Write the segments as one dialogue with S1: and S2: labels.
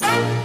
S1: you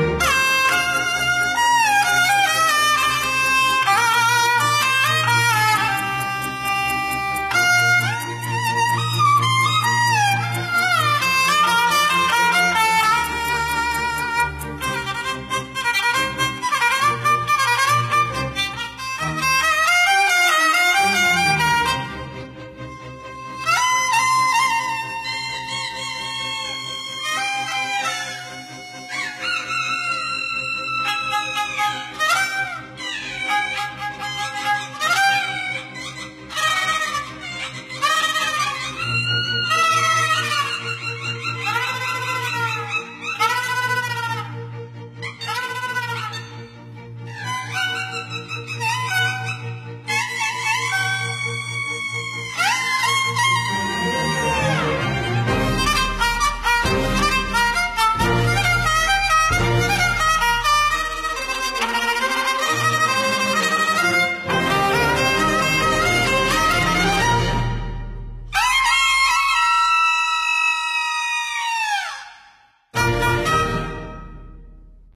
S1: Música